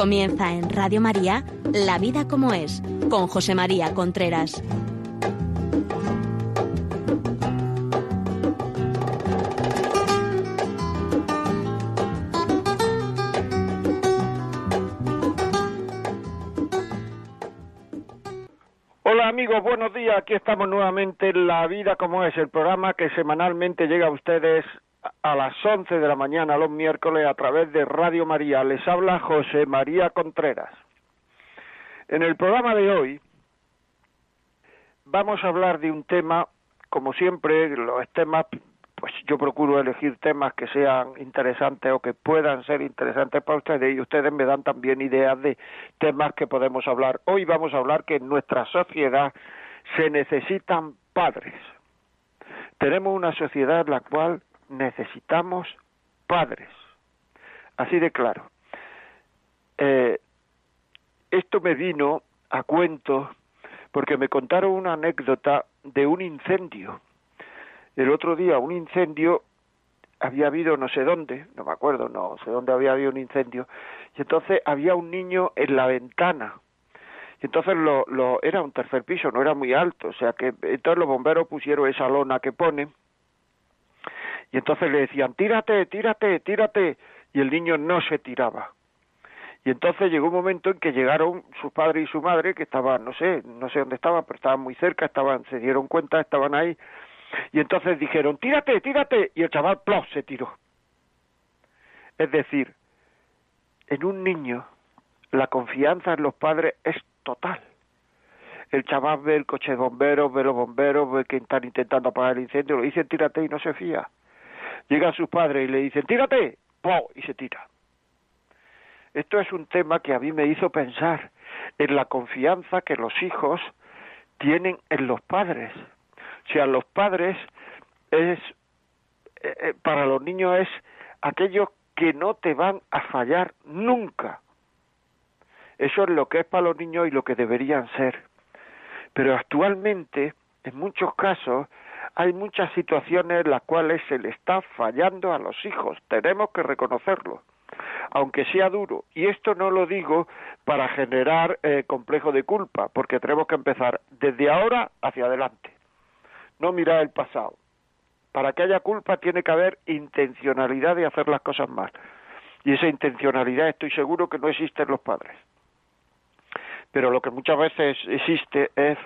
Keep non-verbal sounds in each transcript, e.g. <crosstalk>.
Comienza en Radio María La vida como es con José María Contreras. Hola amigos, buenos días. Aquí estamos nuevamente en La Vida como es, el programa que semanalmente llega a ustedes a las 11 de la mañana los miércoles a través de Radio María. Les habla José María Contreras. En el programa de hoy vamos a hablar de un tema, como siempre, los temas, pues yo procuro elegir temas que sean interesantes o que puedan ser interesantes para ustedes y ustedes me dan también ideas de temas que podemos hablar. Hoy vamos a hablar que en nuestra sociedad se necesitan padres. Tenemos una sociedad en la cual necesitamos padres. Así de claro. Eh, esto me vino a cuento porque me contaron una anécdota de un incendio. El otro día un incendio había habido no sé dónde, no me acuerdo, no sé dónde había habido un incendio, y entonces había un niño en la ventana. Y entonces lo, lo era un tercer piso, no era muy alto, o sea que entonces los bomberos pusieron esa lona que ponen y entonces le decían, tírate, tírate, tírate, y el niño no se tiraba. Y entonces llegó un momento en que llegaron su padre y su madre, que estaban, no sé, no sé dónde estaban, pero estaban muy cerca, estaban, se dieron cuenta, estaban ahí, y entonces dijeron, tírate, tírate, y el chaval, ¡plof!, se tiró. Es decir, en un niño la confianza en los padres es total. El chaval ve el coche de bomberos, ve los bomberos, ve que están intentando apagar el incendio, lo dicen tírate y no se fía. Llega a sus padres y le dicen, tírate, ¡po! y se tira. Esto es un tema que a mí me hizo pensar en la confianza que los hijos tienen en los padres. O sea, los padres es, eh, eh, para los niños es aquellos que no te van a fallar nunca. Eso es lo que es para los niños y lo que deberían ser. Pero actualmente, en muchos casos, hay muchas situaciones en las cuales se le está fallando a los hijos, tenemos que reconocerlo, aunque sea duro. Y esto no lo digo para generar eh, complejo de culpa, porque tenemos que empezar desde ahora hacia adelante, no mirar el pasado. Para que haya culpa tiene que haber intencionalidad de hacer las cosas mal. Y esa intencionalidad estoy seguro que no existe en los padres. Pero lo que muchas veces existe es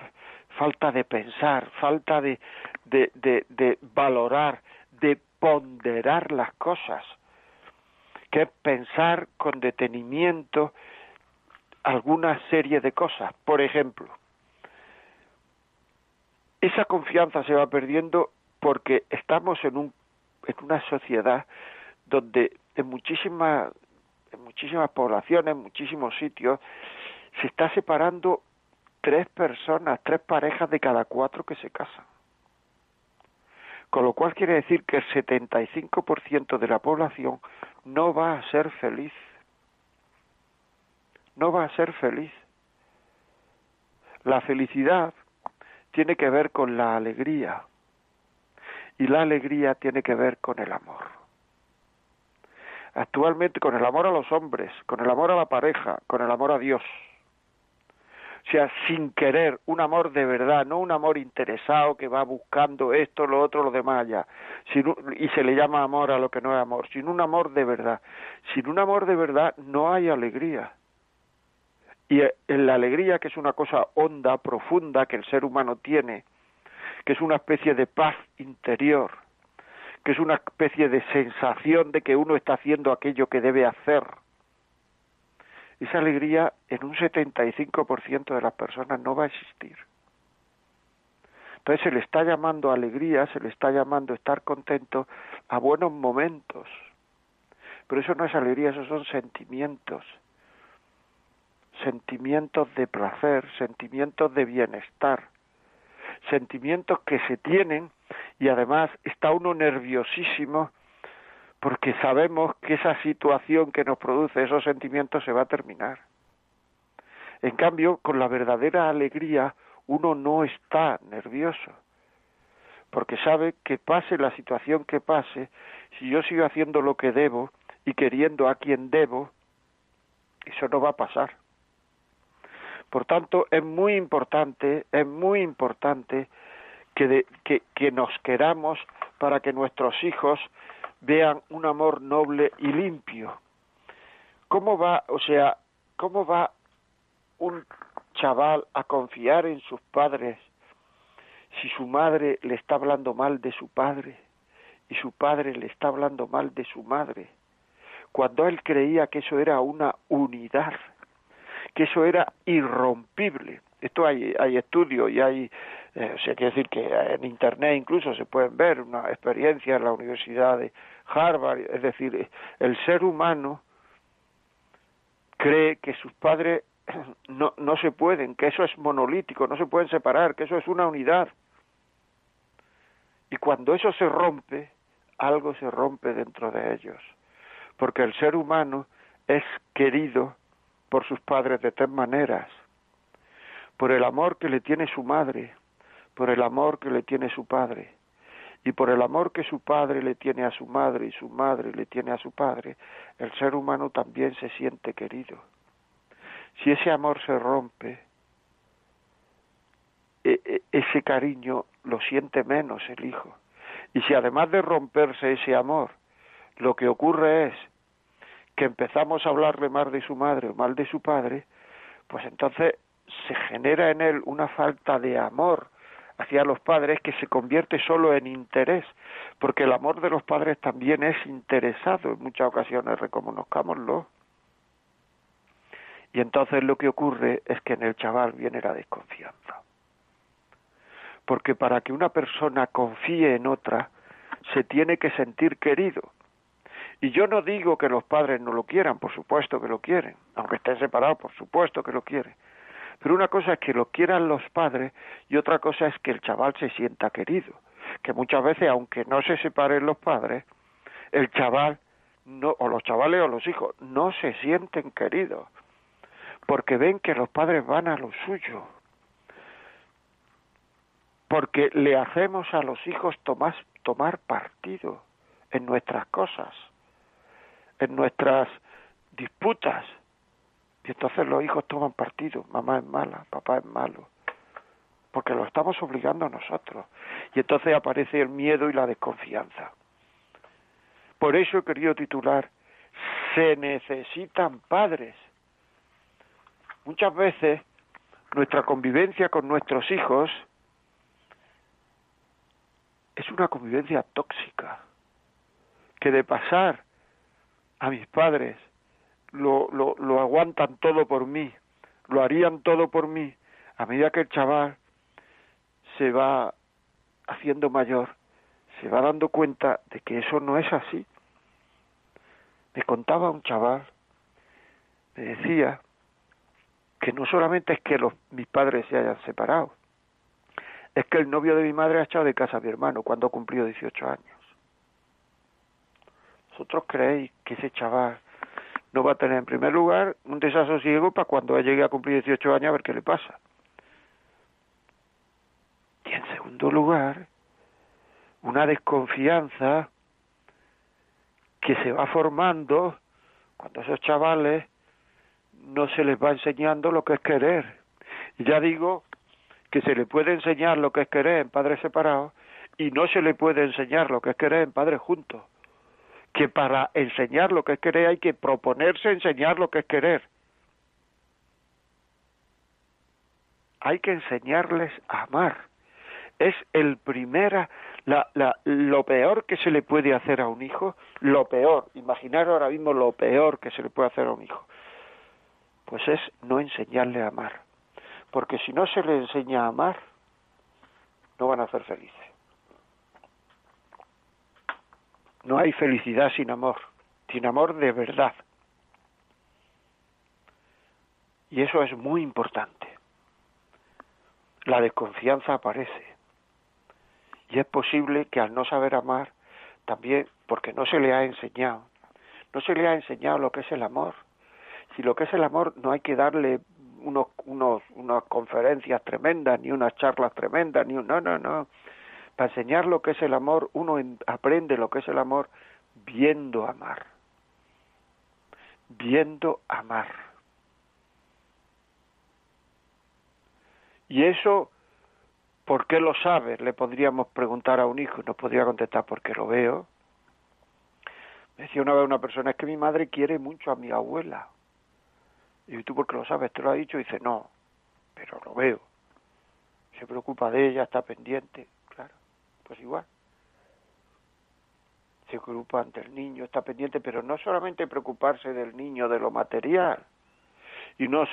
falta de pensar, falta de, de, de, valorar, de ponderar las cosas, que es pensar con detenimiento alguna serie de cosas. Por ejemplo, esa confianza se va perdiendo porque estamos en, un, en una sociedad donde en muchísimas, en muchísimas poblaciones, en muchísimos sitios, se está separando tres personas, tres parejas de cada cuatro que se casan. Con lo cual quiere decir que el 75% de la población no va a ser feliz. No va a ser feliz. La felicidad tiene que ver con la alegría y la alegría tiene que ver con el amor. Actualmente con el amor a los hombres, con el amor a la pareja, con el amor a Dios o sea, sin querer, un amor de verdad, no un amor interesado que va buscando esto, lo otro, lo demás ya, y se le llama amor a lo que no es amor, sin un amor de verdad. Sin un amor de verdad no hay alegría. Y en la alegría, que es una cosa honda, profunda, que el ser humano tiene, que es una especie de paz interior, que es una especie de sensación de que uno está haciendo aquello que debe hacer, esa alegría en un 75% de las personas no va a existir. Entonces se le está llamando alegría, se le está llamando estar contento a buenos momentos. Pero eso no es alegría, esos son sentimientos. Sentimientos de placer, sentimientos de bienestar. Sentimientos que se tienen y además está uno nerviosísimo porque sabemos que esa situación que nos produce esos sentimientos se va a terminar. En cambio, con la verdadera alegría uno no está nervioso, porque sabe que pase la situación que pase, si yo sigo haciendo lo que debo y queriendo a quien debo, Eso no va a pasar. Por tanto, es muy importante, es muy importante que, que, que nos queramos para que nuestros hijos vean un amor noble y limpio. ¿Cómo va, o sea, cómo va un chaval a confiar en sus padres si su madre le está hablando mal de su padre y su padre le está hablando mal de su madre? Cuando él creía que eso era una unidad, que eso era irrompible. Esto hay, hay estudios y hay, eh, o sea, quiere decir que en Internet incluso se pueden ver una experiencia en la Universidad de Harvard, es decir, el ser humano cree que sus padres <clears throat> no, no se pueden, que eso es monolítico, no se pueden separar, que eso es una unidad. Y cuando eso se rompe, algo se rompe dentro de ellos, porque el ser humano es querido por sus padres de tres maneras, por el amor que le tiene su madre, por el amor que le tiene su padre, y por el amor que su padre le tiene a su madre y su madre le tiene a su padre, el ser humano también se siente querido. Si ese amor se rompe, e, e, ese cariño lo siente menos el hijo. Y si además de romperse ese amor, lo que ocurre es que empezamos a hablarle mal de su madre o mal de su padre, pues entonces se genera en él una falta de amor hacia los padres que se convierte solo en interés, porque el amor de los padres también es interesado en muchas ocasiones, reconozcámoslo. Y entonces lo que ocurre es que en el chaval viene la desconfianza. Porque para que una persona confíe en otra, se tiene que sentir querido. Y yo no digo que los padres no lo quieran, por supuesto que lo quieren, aunque estén separados, por supuesto que lo quieren. Pero una cosa es que lo quieran los padres y otra cosa es que el chaval se sienta querido. Que muchas veces, aunque no se separen los padres, el chaval, no, o los chavales o los hijos, no se sienten queridos. Porque ven que los padres van a lo suyo, porque le hacemos a los hijos tomar, tomar partido en nuestras cosas, en nuestras disputas, y entonces los hijos toman partido, mamá es mala, papá es malo, porque lo estamos obligando a nosotros, y entonces aparece el miedo y la desconfianza. Por eso he querido titular, se necesitan padres. Muchas veces nuestra convivencia con nuestros hijos es una convivencia tóxica, que de pasar a mis padres lo, lo, lo aguantan todo por mí, lo harían todo por mí, a medida que el chaval se va haciendo mayor, se va dando cuenta de que eso no es así. Me contaba un chaval, me decía que no solamente es que los, mis padres se hayan separado, es que el novio de mi madre ha echado de casa a mi hermano cuando ha cumplido 18 años. ¿Vosotros creéis que ese chaval no va a tener en primer lugar un desasosiego para cuando llegue a cumplir 18 años a ver qué le pasa? Y en segundo lugar, una desconfianza que se va formando cuando esos chavales no se les va enseñando lo que es querer. Y ya digo que se le puede enseñar lo que es querer en padres separados y no se le puede enseñar lo que es querer en padres juntos. Que para enseñar lo que es querer hay que proponerse enseñar lo que es querer. Hay que enseñarles a amar. Es el primera, la, la, lo peor que se le puede hacer a un hijo, lo peor, imaginar ahora mismo lo peor que se le puede hacer a un hijo, pues es no enseñarle a amar. Porque si no se le enseña a amar, no van a ser felices. No hay felicidad sin amor, sin amor de verdad. Y eso es muy importante. La desconfianza aparece. Y es posible que al no saber amar, también porque no se le ha enseñado, no se le ha enseñado lo que es el amor, si lo que es el amor no hay que darle unos, unos, unas conferencias tremendas, ni unas charlas tremendas, ni un, no, no, no para enseñar lo que es el amor, uno aprende lo que es el amor viendo amar. Viendo amar. Y eso, ¿por qué lo sabes? Le podríamos preguntar a un hijo y nos podría contestar, porque lo veo. Me decía una vez una persona, es que mi madre quiere mucho a mi abuela. Y tú, ¿por qué lo sabes? ¿Te lo ha dicho? Y dice, no, pero lo veo. Se preocupa de ella, está pendiente. Pues igual se preocupa ante el niño, está pendiente, pero no solamente preocuparse del niño, de lo material, y no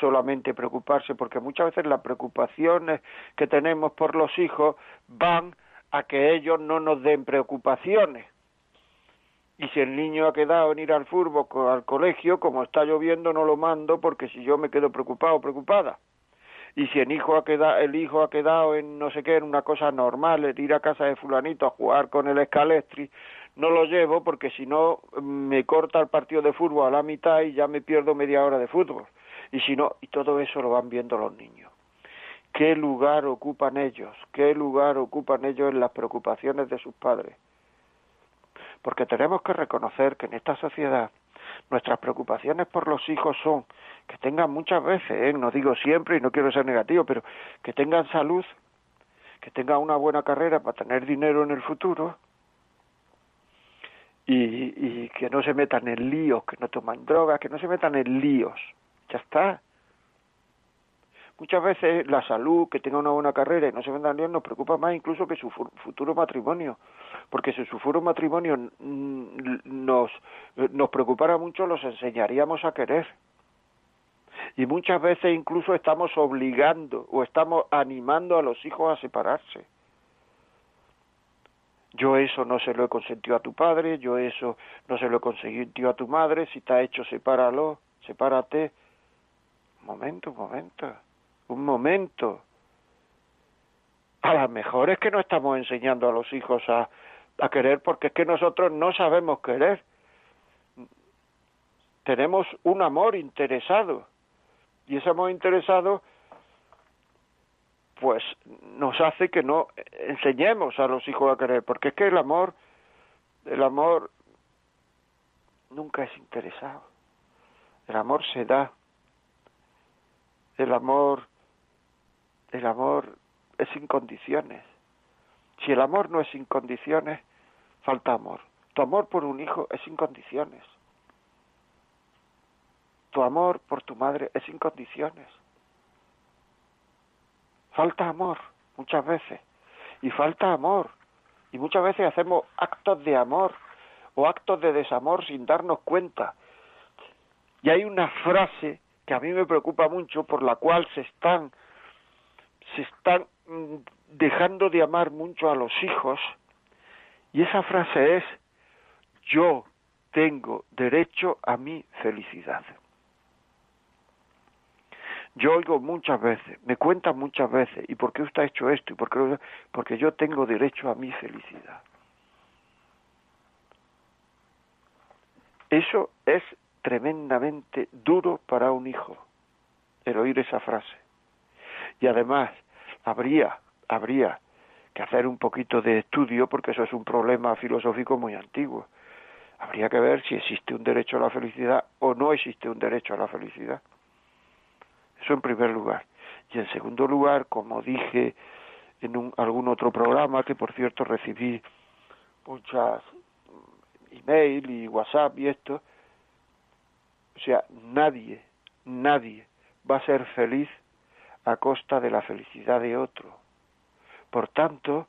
solamente preocuparse, porque muchas veces las preocupaciones que tenemos por los hijos van a que ellos no nos den preocupaciones. Y si el niño ha quedado en ir al fútbol, al colegio, como está lloviendo, no lo mando porque si yo me quedo preocupado preocupada. Y si el hijo ha quedado, el hijo ha quedado en no sé qué, en una cosa normal, en ir a casa de fulanito a jugar con el escalestri, no lo llevo porque si no me corta el partido de fútbol a la mitad y ya me pierdo media hora de fútbol. Y si no, y todo eso lo van viendo los niños. ¿Qué lugar ocupan ellos? ¿Qué lugar ocupan ellos en las preocupaciones de sus padres? Porque tenemos que reconocer que en esta sociedad nuestras preocupaciones por los hijos son que tengan muchas veces, ¿eh? no digo siempre y no quiero ser negativo, pero que tengan salud, que tengan una buena carrera para tener dinero en el futuro, y, que no se metan en líos, que no toman drogas, que no se metan en líos. Ya está. Muchas veces la salud, que tenga una buena carrera y no se en líos, nos preocupa más incluso que su futuro matrimonio. Porque si su futuro matrimonio nos, nos preocupara mucho, los enseñaríamos a querer. Y muchas veces incluso estamos obligando o estamos animando a los hijos a separarse yo eso no se lo he consentido a tu padre, yo eso no se lo he consentido a tu madre, si está hecho, sepáralo, sepárate. Momento, momento, un momento. A lo mejor es que no estamos enseñando a los hijos a, querer porque es que nosotros no sabemos querer. Tenemos un amor interesado y ese amor interesado pues nos hace que no enseñemos a los hijos a querer, porque es que el amor, el amor nunca es interesado, el amor se da, el amor, el amor es sin condiciones. Si el amor no es sin condiciones, falta amor. Tu amor por un hijo es sin condiciones. Tu amor por tu madre es sin condiciones falta amor muchas veces y falta amor y muchas veces hacemos actos de amor o actos de desamor sin darnos cuenta y hay una frase que a mí me preocupa mucho por la cual se están se están mm, dejando de amar mucho a los hijos y esa frase es yo tengo derecho a mi felicidad yo oigo muchas veces, me cuentan muchas veces, ¿y por qué usted ha hecho esto? ¿Y por qué? Porque yo tengo derecho a mi felicidad. Eso es tremendamente duro para un hijo, el oír esa frase. Y además, habría, habría que hacer un poquito de estudio, porque eso es un problema filosófico muy antiguo. Habría que ver si existe un derecho a la felicidad o no existe un derecho a la felicidad. Eso en primer lugar. Y en segundo lugar, como dije en un, algún otro programa, que por cierto recibí muchas email y WhatsApp y esto, o sea, nadie, nadie va a ser feliz a costa de la felicidad de otro. Por tanto,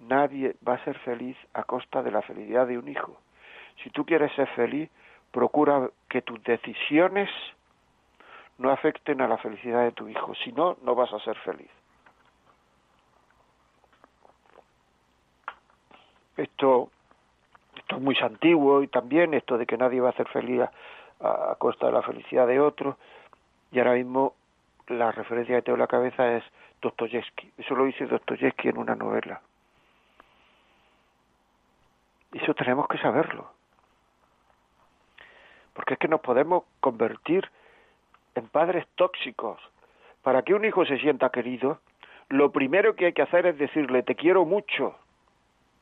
nadie va a ser feliz a costa de la felicidad de un hijo. Si tú quieres ser feliz, procura que tus decisiones no afecten a la felicidad de tu hijo, si no, no vas a ser feliz. Esto, esto es muy antiguo y también esto de que nadie va a ser feliz a, costa de la felicidad de otro. Y ahora mismo la referencia que tengo en la cabeza es Dostoyevsky. Eso lo dice Dostoyevsky en una novela. Eso tenemos que saberlo. Porque es que nos podemos convertir en padres tóxicos. Para que un hijo se sienta querido, lo primero que hay que hacer es decirle te quiero mucho,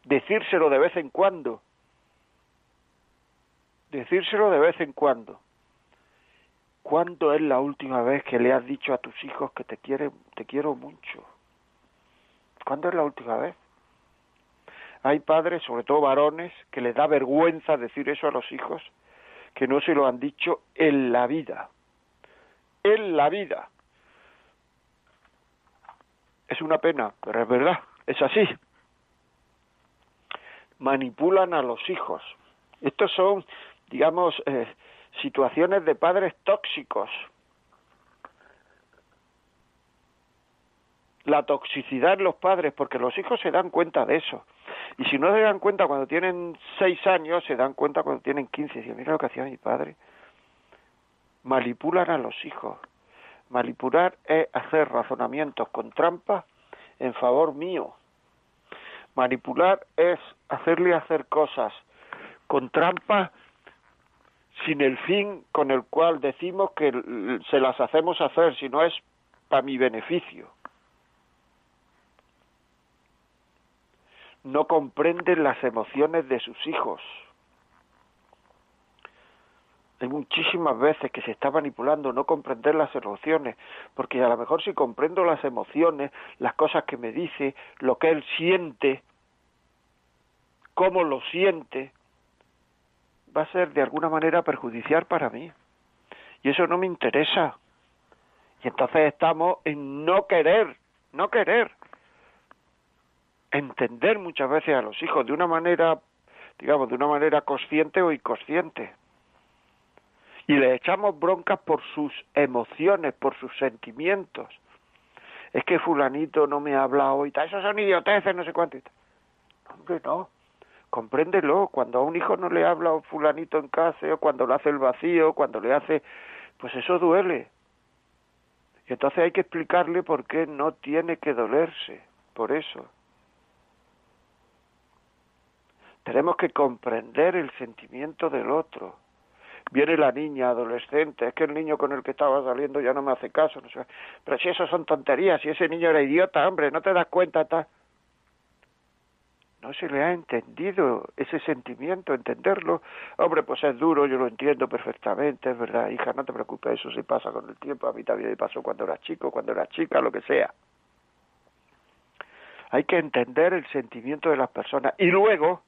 decírselo de vez en cuando, decírselo de vez en cuando. ¿Cuándo es la última vez que le has dicho a tus hijos que te quiere, te quiero mucho? ¿Cuándo es la última vez? Hay padres, sobre todo varones, que les da vergüenza decir eso a los hijos, que no se lo han dicho en la vida. En la vida. Es una pena, pero es verdad, es así. Manipulan a los hijos. Estos son, digamos, eh, situaciones de padres tóxicos, la toxicidad en los padres, porque los hijos se dan cuenta de eso. Y si no se dan cuenta cuando tienen seis años, se dan cuenta cuando tienen quince. Dicen, mira lo que hacía mi padre. Manipulan a los hijos. Manipular es hacer razonamientos con trampa en favor mío. Manipular es hacerle hacer cosas con trampa sin el fin con el cual decimos que se las hacemos hacer, si no es para mi beneficio. no comprenden las emociones de sus hijos. Hay muchísimas veces que se está manipulando no comprender las emociones, porque a lo mejor si comprendo las emociones, las cosas que me dice, lo que él siente, cómo lo siente, va a ser de alguna manera perjudicial para mí. Y eso no me interesa. Y entonces estamos en no querer, no querer entender muchas veces a los hijos de una manera, digamos, de una manera consciente o inconsciente. Y le echamos broncas por sus emociones, por sus sentimientos. Es que fulanito no me ha hablado y tal, esos son idioteces, no sé cuánto. Hombre, no. Compréndelo, cuando a un hijo no le habla fulanito en casa, o cuando le hace el vacío, cuando le hace, pues eso duele. Y entonces hay que explicarle por qué no tiene que dolerse, por eso. Tenemos que comprender el sentimiento del otro. Viene la niña adolescente, es que el niño con el que estaba saliendo ya no me hace caso, no sé. Pero si eso son tonterías, si ese niño era idiota, hombre, no te das cuenta, está. No se le ha entendido ese sentimiento, entenderlo. Hombre, pues es duro, yo lo entiendo perfectamente, es verdad, hija, no te preocupes, eso se pasa con el tiempo, a mí también me pasó cuando era chico, cuando era chica, lo que sea. Hay que entender el sentimiento de las personas y luego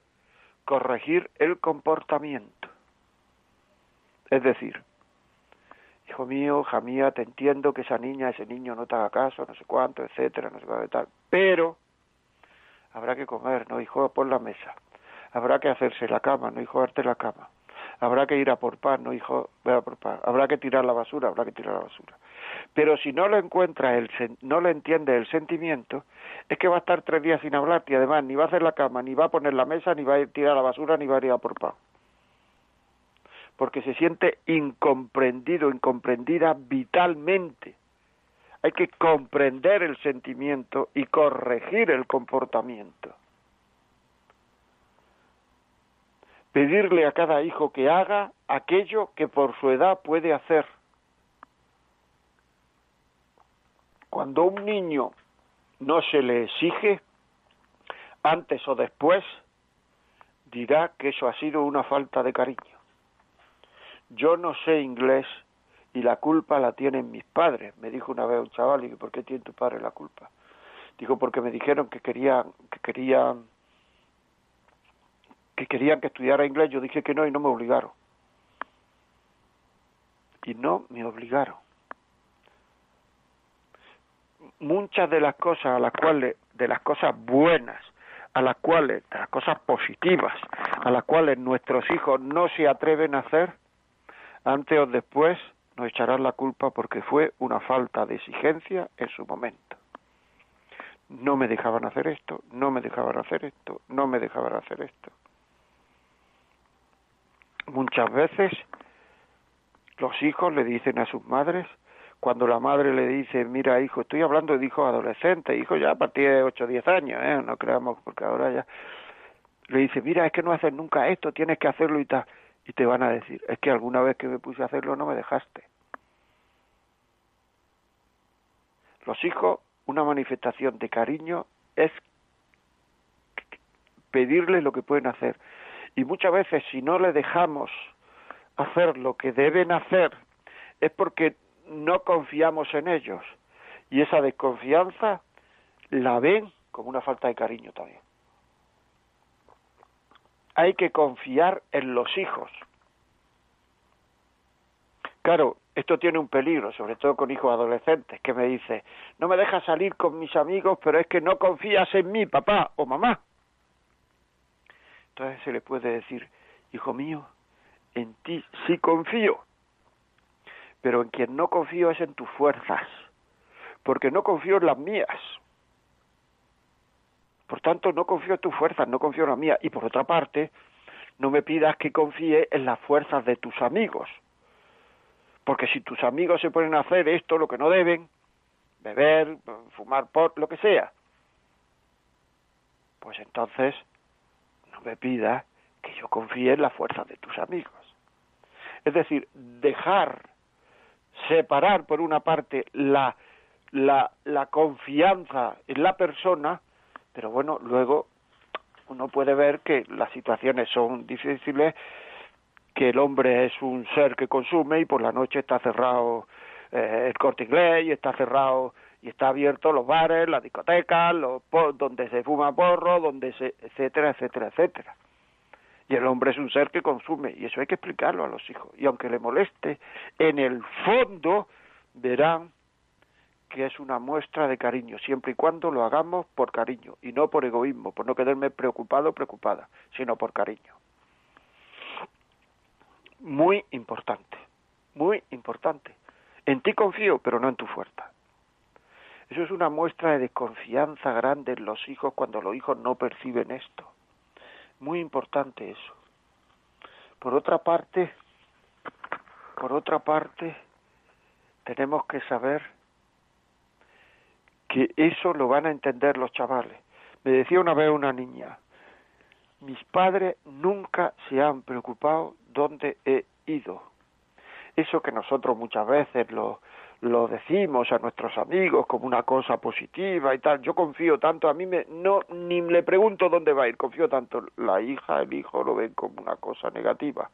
corregir el comportamiento. Es decir, hijo mío, hija mía, te entiendo que esa niña, ese niño no te haga caso, no sé cuánto, etcétera, no sé qué tal, pero habrá que comer, no hijo, por la mesa. Habrá que hacerse la cama, no hijo, darte la cama. Habrá que ir a por pan, no hijo, ve a por pan. Habrá que tirar la basura, habrá que tirar la basura. Pero si no lo encuentra, el, no le entiende el sentimiento, es que va a estar tres días sin hablar y además ni va a hacer la cama, ni va a poner la mesa, ni va a tirar la basura, ni va a ir a por pan. Porque se siente incomprendido, incomprendida vitalmente. Hay que comprender el sentimiento y corregir el comportamiento. Pedirle a cada hijo que haga aquello que por su edad puede hacer Cuando un niño no se le exige, antes o después, dirá que eso ha sido una falta de cariño. Yo no sé inglés y la culpa la tienen mis padres, me dijo una vez un chaval, y ¿por qué tiene tu padre la culpa? Digo, porque me dijeron que querían, que querían, que querían que estudiara inglés, yo dije que no y no me obligaron. Y no me obligaron muchas de las cosas a las cuales, de las cosas buenas, a las cuales, de las cosas positivas, a las cuales nuestros hijos no se atreven a hacer, antes o después nos echarán la culpa porque fue una falta de exigencia en su momento. No me dejaban hacer esto, no me dejaban hacer esto, no me dejaban hacer esto. Muchas veces los hijos le dicen a sus madres, cuando la madre le dice, mira hijo, estoy hablando de hijos adolescentes, hijos ya a partir de 8 o 10 años, ¿eh? no creamos, porque ahora ya, le dice, mira, es que no haces nunca esto, tienes que hacerlo y tal, y te van a decir, es que alguna vez que me puse a hacerlo no me dejaste. Los hijos, una manifestación de cariño es pedirles lo que pueden hacer. Y muchas veces si no le dejamos hacer lo que deben hacer es porque no confiamos en ellos. Y esa desconfianza la ven como una falta de cariño también. Hay que confiar en los hijos. Claro, esto tiene un peligro, sobre todo con hijos adolescentes, que me dice, no me dejas salir con mis amigos, pero es que no confías en mí, papá o mamá. Entonces se le puede decir, hijo mío, en ti sí confío, pero en quien no confío es en tus fuerzas, porque no confío en las mías. Por tanto, no confío en tus fuerzas, no confío en las mías. Y por otra parte, no me pidas que confíe en las fuerzas de tus amigos. Porque si tus amigos se ponen a hacer esto, lo que no deben, beber, fumar por, lo que sea, pues entonces no me pidas que yo confíe en las fuerzas de tus amigos. Es decir, dejar, separar por una parte la, la, la confianza en la persona pero bueno, luego uno puede ver que las situaciones son difíciles, que el hombre es un ser que consume y por la noche está cerrado eh, el corte inglés y está cerrado y está abierto los bares, las discotecas, los donde se fuma porro, donde se, etcétera, etcétera, etcétera. Y el hombre es un ser que consume y eso hay que explicarlo a los hijos. Y aunque le moleste, en el fondo verán que es una muestra de cariño, siempre y cuando lo hagamos por cariño y no por egoísmo, por no quedarme preocupado o preocupada, sino por cariño. Muy importante, muy importante. En ti confío, pero no en tu fuerza. Eso es una muestra de desconfianza grande en los hijos cuando los hijos no perciben esto. Muy importante eso. Por otra parte, por otra parte, tenemos que saber que eso lo van a entender los chavales. Me decía una vez una niña, mis padres nunca se han preocupado dónde he ido. Eso que nosotros muchas veces lo, lo decimos a nuestros amigos como una cosa positiva y tal. Yo confío tanto, a mí me, no ni le pregunto dónde va a ir, confío tanto. La hija, el hijo lo ven como una cosa negativa.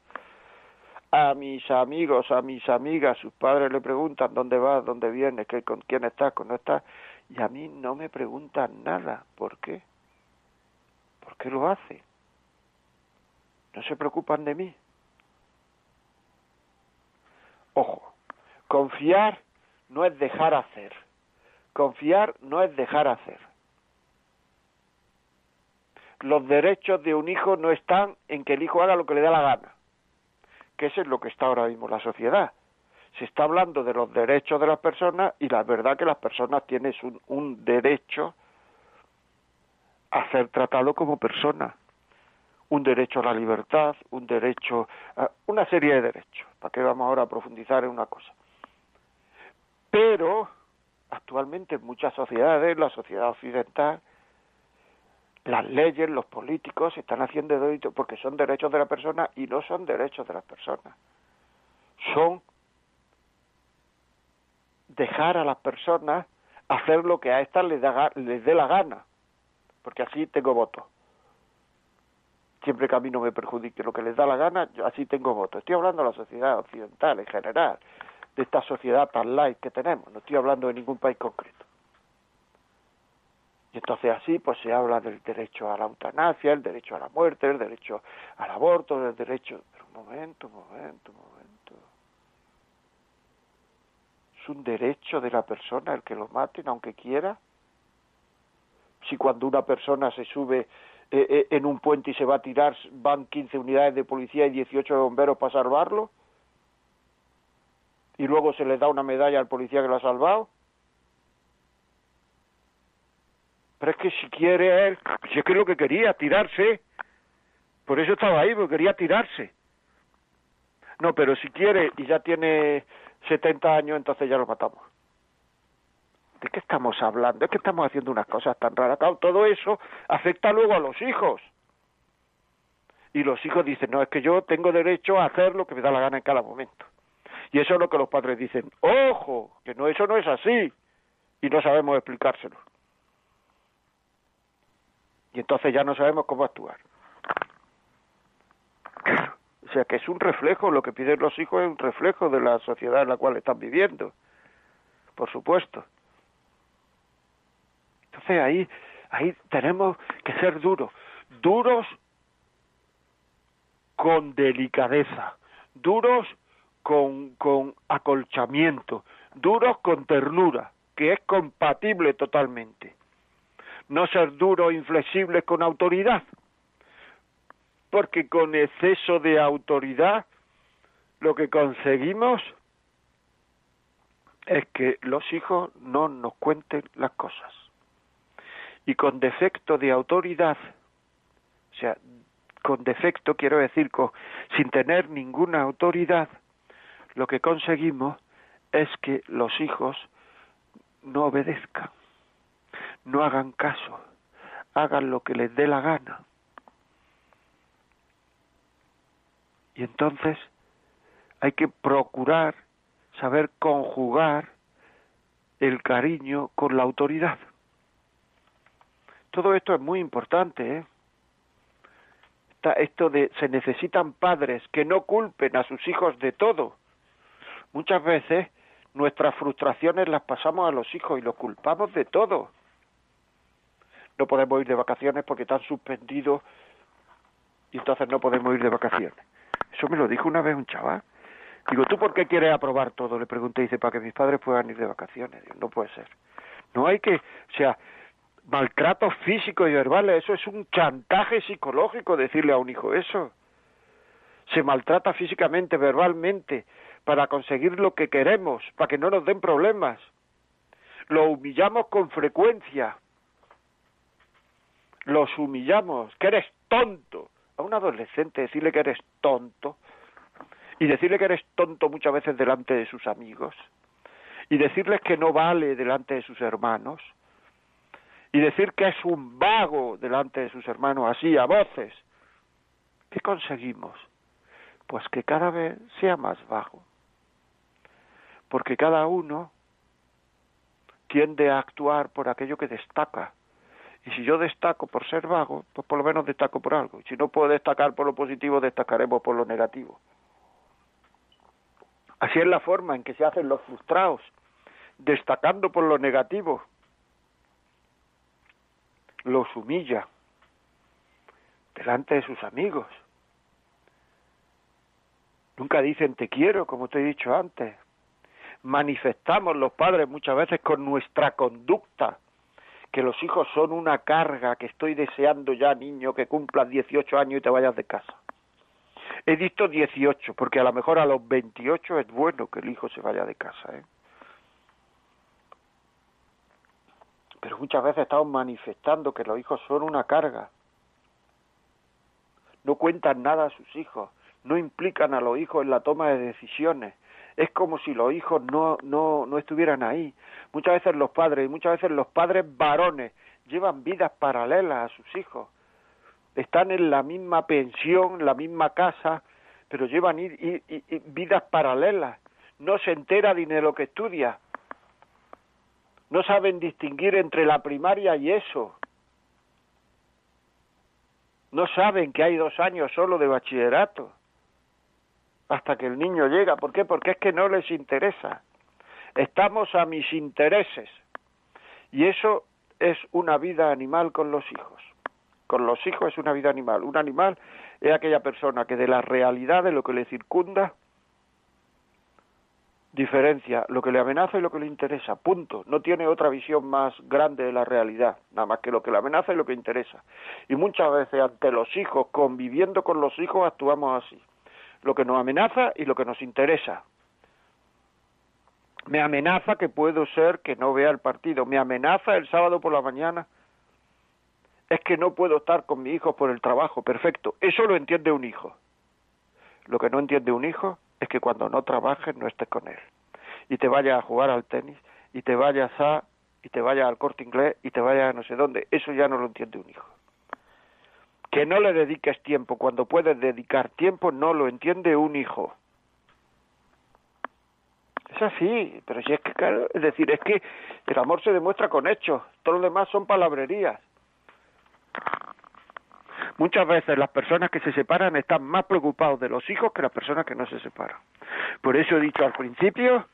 A mis amigos, a mis amigas, sus padres le preguntan dónde va, dónde viene, qué, con quién estás, con no estás y a mí no me preguntan nada. ¿Por qué? ¿Por qué lo hace? No se preocupan de mí. Ojo, confiar no es dejar hacer. Confiar no es dejar hacer. Los derechos de un hijo no están en que el hijo haga lo que le da la gana, que eso es lo que está ahora mismo la sociedad se está hablando de los derechos de las personas y la verdad que las personas tienen un, derecho a ser tratado como persona, un derecho a la libertad, un derecho a una serie de derechos. ¿Para qué vamos ahora a profundizar en una cosa? Pero actualmente en muchas sociedades, la sociedad occidental, las leyes, los políticos están haciendo derecho porque son derechos de la persona y no son derechos de las personas. Son dejar a las personas hacer lo que a estas les, les dé la gana, porque así tengo voto. Siempre que a mí no me perjudique lo que les da la gana, yo así tengo voto. Estoy hablando de la sociedad occidental en general, de esta sociedad tan light que tenemos, no estoy hablando de ningún país concreto. Y entonces así pues se habla del derecho a la eutanasia, el derecho a la muerte, el derecho al aborto, el derecho... Pero un momento, un momento, un momento es un derecho de la persona el que lo maten aunque quiera. Si cuando una persona se sube eh, eh, en un puente y se va a tirar, van 15 unidades de policía y 18 bomberos para salvarlo, y luego se le da una medalla al policía que lo ha salvado. Pero es que si quiere él, si es que lo que quería, tirarse, por eso estaba ahí, porque quería tirarse. No, pero si quiere y ya tiene 70 años, entonces ya lo matamos. ¿De qué estamos hablando? Es que estamos haciendo unas cosas tan raras. todo eso afecta luego a los hijos. Y los hijos dicen, no, es que yo tengo derecho a hacer lo que me da la gana en cada momento. Y eso es lo que los padres dicen, ojo, que no, eso no es así. Y no sabemos explicárselo. Y entonces ya no sabemos cómo actuar. O sea, que es un reflejo, lo que piden los hijos es un reflejo de la sociedad en la cual están viviendo, por supuesto. Entonces ahí, ahí tenemos que ser duros, duros con delicadeza, duros con, con acolchamiento, duros con ternura, que es compatible totalmente. No ser duros, inflexibles con autoridad, porque con exceso de autoridad lo que conseguimos es que los hijos no nos cuenten las cosas. Y con defecto de autoridad, o sea, con defecto quiero decir con, sin tener ninguna autoridad, lo que conseguimos es que los hijos no obedezcan, no hagan caso, hagan lo que les dé la gana. Y entonces hay que procurar saber conjugar el cariño con la autoridad. Todo esto es muy importante, ¿eh? esto de se necesitan padres que no culpen a sus hijos de todo. Muchas veces nuestras frustraciones las pasamos a los hijos y los culpamos de todo. No podemos ir de vacaciones porque están suspendidos y entonces no podemos ir de vacaciones. Eso me lo dijo una vez un chaval. Digo, ¿tú por qué quieres aprobar todo? Le pregunté, dice, para que mis padres puedan ir de vacaciones. Digo, no puede ser. No hay que, o sea, maltratos físicos y verbales, eso es un chantaje psicológico decirle a un hijo eso. Se maltrata físicamente, verbalmente, para conseguir lo que queremos, para que no nos den problemas. Lo humillamos con frecuencia. Los humillamos, que eres tonto. A un adolescente decirle que eres tonto y decirle que eres tonto muchas veces delante de sus amigos y decirles que no vale delante de sus hermanos y decir que es un vago delante de sus hermanos, así a voces, ¿qué conseguimos? Pues que cada vez sea más vago. Porque cada uno tiende a actuar por aquello que destaca. Y si yo destaco por ser vago, pues por lo menos destaco por algo. Y si no puedo destacar por lo positivo, destacaremos por lo negativo. Así es la forma en que se hacen los frustrados, destacando por lo negativo, los humilla delante de sus amigos. Nunca dicen te quiero, como te he dicho antes. Manifestamos los padres muchas veces con nuestra conducta que los hijos son una carga, que estoy deseando ya, niño, que cumplas 18 años y te vayas de casa. He dicho 18, porque a lo mejor a los 28 es bueno que el hijo se vaya de casa. ¿eh? pero muchas veces estamos manifestando que los hijos son una carga. No cuentan nada a sus hijos, no implican a los hijos en la toma de decisiones. Es como si los hijos no, no, no estuvieran ahí. Muchas veces los padres, y muchas veces los padres varones, llevan vidas paralelas a sus hijos. Están en la misma pensión, la misma casa, pero llevan vidas paralelas. No se entera ni de lo que estudia, no saben distinguir entre la primaria y eso. No saben que hay dos años solo de bachillerato hasta que el niño llega. ¿Por qué? Porque es que no les interesa. Estamos a mis intereses. Y eso es una vida animal con los hijos. Con los hijos es una vida animal. Un animal es aquella persona que de la realidad de lo que le circunda diferencia lo que le amenaza y lo que le interesa, punto. No tiene otra visión más grande de la realidad, nada más que lo que le amenaza y lo que interesa. Y muchas veces ante los hijos, conviviendo con los hijos, actuamos así. Lo que nos amenaza y lo que nos interesa. Me amenaza que puedo ser que no vea el partido. Me amenaza el sábado por la mañana. Es que no puedo estar con mi hijo por el trabajo. Perfecto. Eso lo entiende un hijo. Lo que no entiende un hijo es que cuando no trabajes no estés con él. Y te vayas a jugar al tenis, y te vayas a, y te vayas al corte inglés, y te vayas a no sé dónde. Eso ya no lo entiende un hijo. Que no le dediques tiempo cuando puedes dedicar tiempo, no lo entiende un hijo. Es así, pero si es que, claro, es decir, es que el amor se demuestra con hechos, todo lo demás son palabrerías. Muchas veces las personas que se separan están más preocupados de los hijos que las personas que no se separan. Por eso he dicho al principio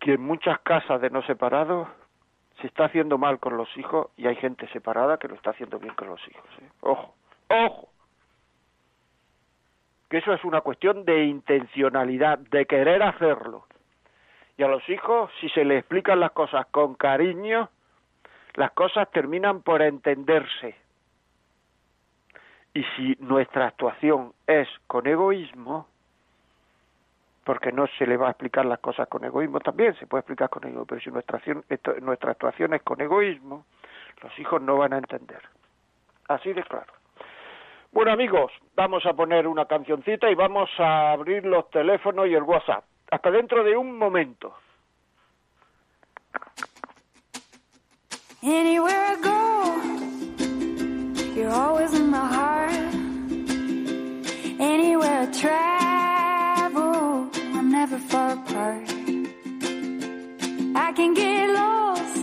que en muchas casas de no separados se está haciendo mal con los hijos y hay gente separada que lo está haciendo bien con los hijos. ¿eh? Ojo, ojo. Que eso es una cuestión de intencionalidad, de querer hacerlo. Y a los hijos, si se les explican las cosas con cariño, las cosas terminan por entenderse. Y si nuestra actuación es con egoísmo, porque no se le va a explicar las cosas con egoísmo, también se puede explicar con egoísmo, pero si nuestra, acción, nuestra actuación es con egoísmo, los hijos no van a entender. Así de claro. Bueno amigos, vamos a poner una cancioncita y vamos a abrir los teléfonos y el WhatsApp. Hasta dentro de un momento. Anywhere I go, you're always in my heart. Anywhere I try. Can get lost,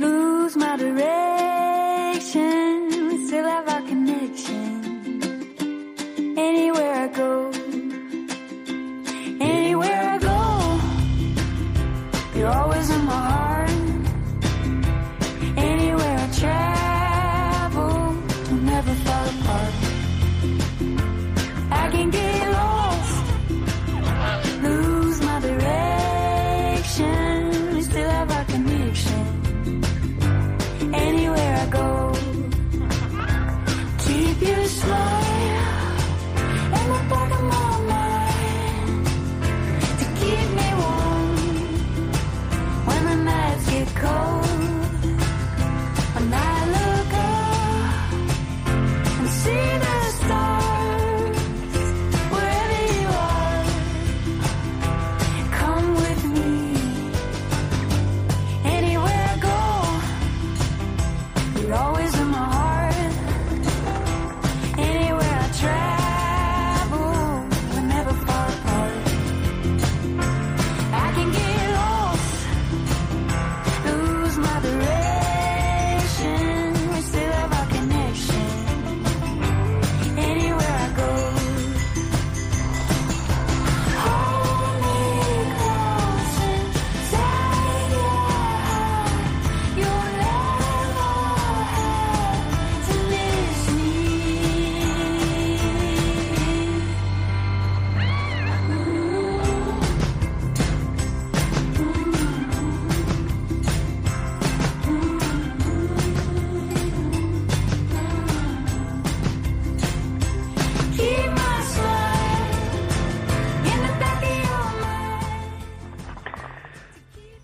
lose my direction,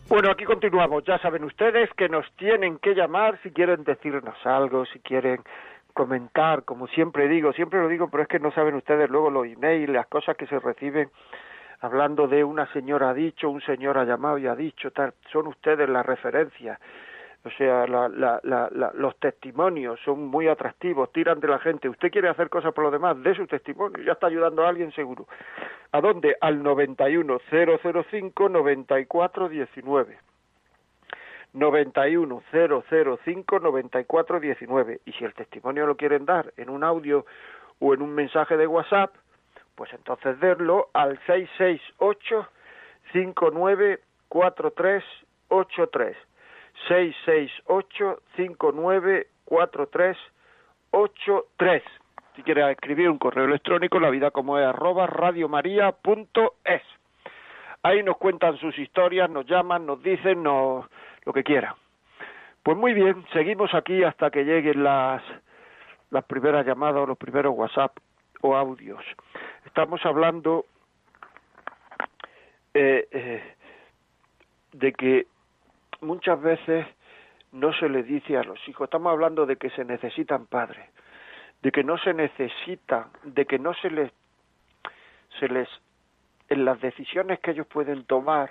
Bueno, aquí continuamos. Ya saben ustedes que nos tienen que llamar si quieren decirnos algo, si quieren comentar, como siempre digo, siempre lo digo, pero es que no saben ustedes luego los emails, las cosas que se reciben hablando de una señora ha dicho, un señor ha llamado y ha dicho, tal, son ustedes la referencia. O sea, la, los testimonios son muy atractivos, tiran de la gente. Usted quiere hacer cosas por lo demás, de su testimonio, ya está ayudando a alguien seguro. ¿A dónde? Al 91005 9419. 91005 9419. Y si el testimonio lo quieren dar en un audio o en un mensaje de WhatsApp, pues entonces verlo al 668 594383 668-594383. Si quieres escribir un correo electrónico, la vida como es arroba radiomaria.es. Ahí nos cuentan sus historias, nos llaman, nos dicen nos, lo que quieran. Pues muy bien, seguimos aquí hasta que lleguen las, las primeras llamadas o los primeros WhatsApp o audios. Estamos hablando eh, eh, de que muchas veces no se le dice a los hijos, estamos hablando de que se necesitan padres, de que no se necesita, de que no se les, se les, en las decisiones que ellos pueden tomar,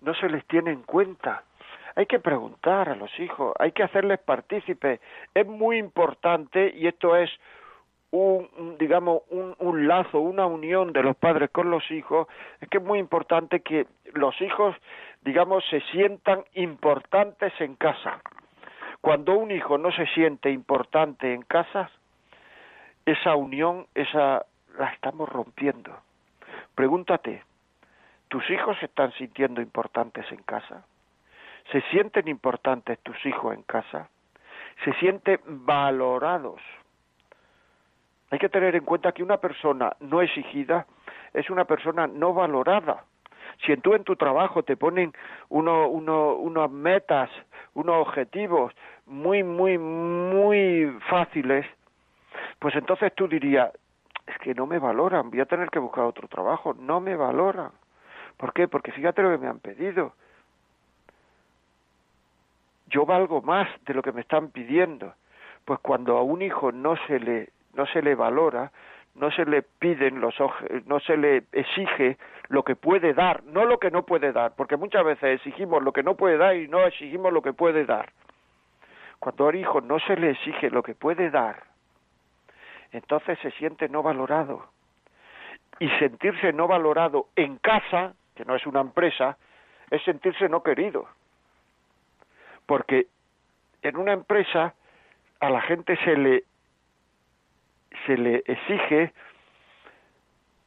no se les tiene en cuenta. Hay que preguntar a los hijos, hay que hacerles partícipes. Es muy importante, y esto es un, digamos, un, lazo, una unión de los padres con los hijos, es que es muy importante que los hijos, digamos, se sientan importantes en casa. Cuando un hijo no se siente importante en casa, esa unión, esa la estamos rompiendo. Pregúntate, ¿tus hijos se están sintiendo importantes en casa? ¿Se sienten importantes tus hijos en casa? ¿Se sienten valorados? Hay que tener en cuenta que una persona no exigida es una persona no valorada. Si tú en tu trabajo te ponen uno, uno, unas metas, unos objetivos muy, muy, muy fáciles, pues entonces tú dirías, es que no me valoran, voy a tener que buscar otro trabajo, no me valoran. ¿Por qué? Porque fíjate lo que me han pedido. Yo valgo más de lo que me están pidiendo. Pues cuando a un hijo no se le no se le valora, no se le piden los no se le exige lo que puede dar, no lo que no puede dar, porque muchas veces exigimos lo que no puede dar y no exigimos lo que puede dar. Cuando al hijo no se le exige lo que puede dar, entonces se siente no valorado. Y sentirse no valorado en casa, que no es una empresa, es sentirse no querido. Porque en una empresa a la gente se le se le exige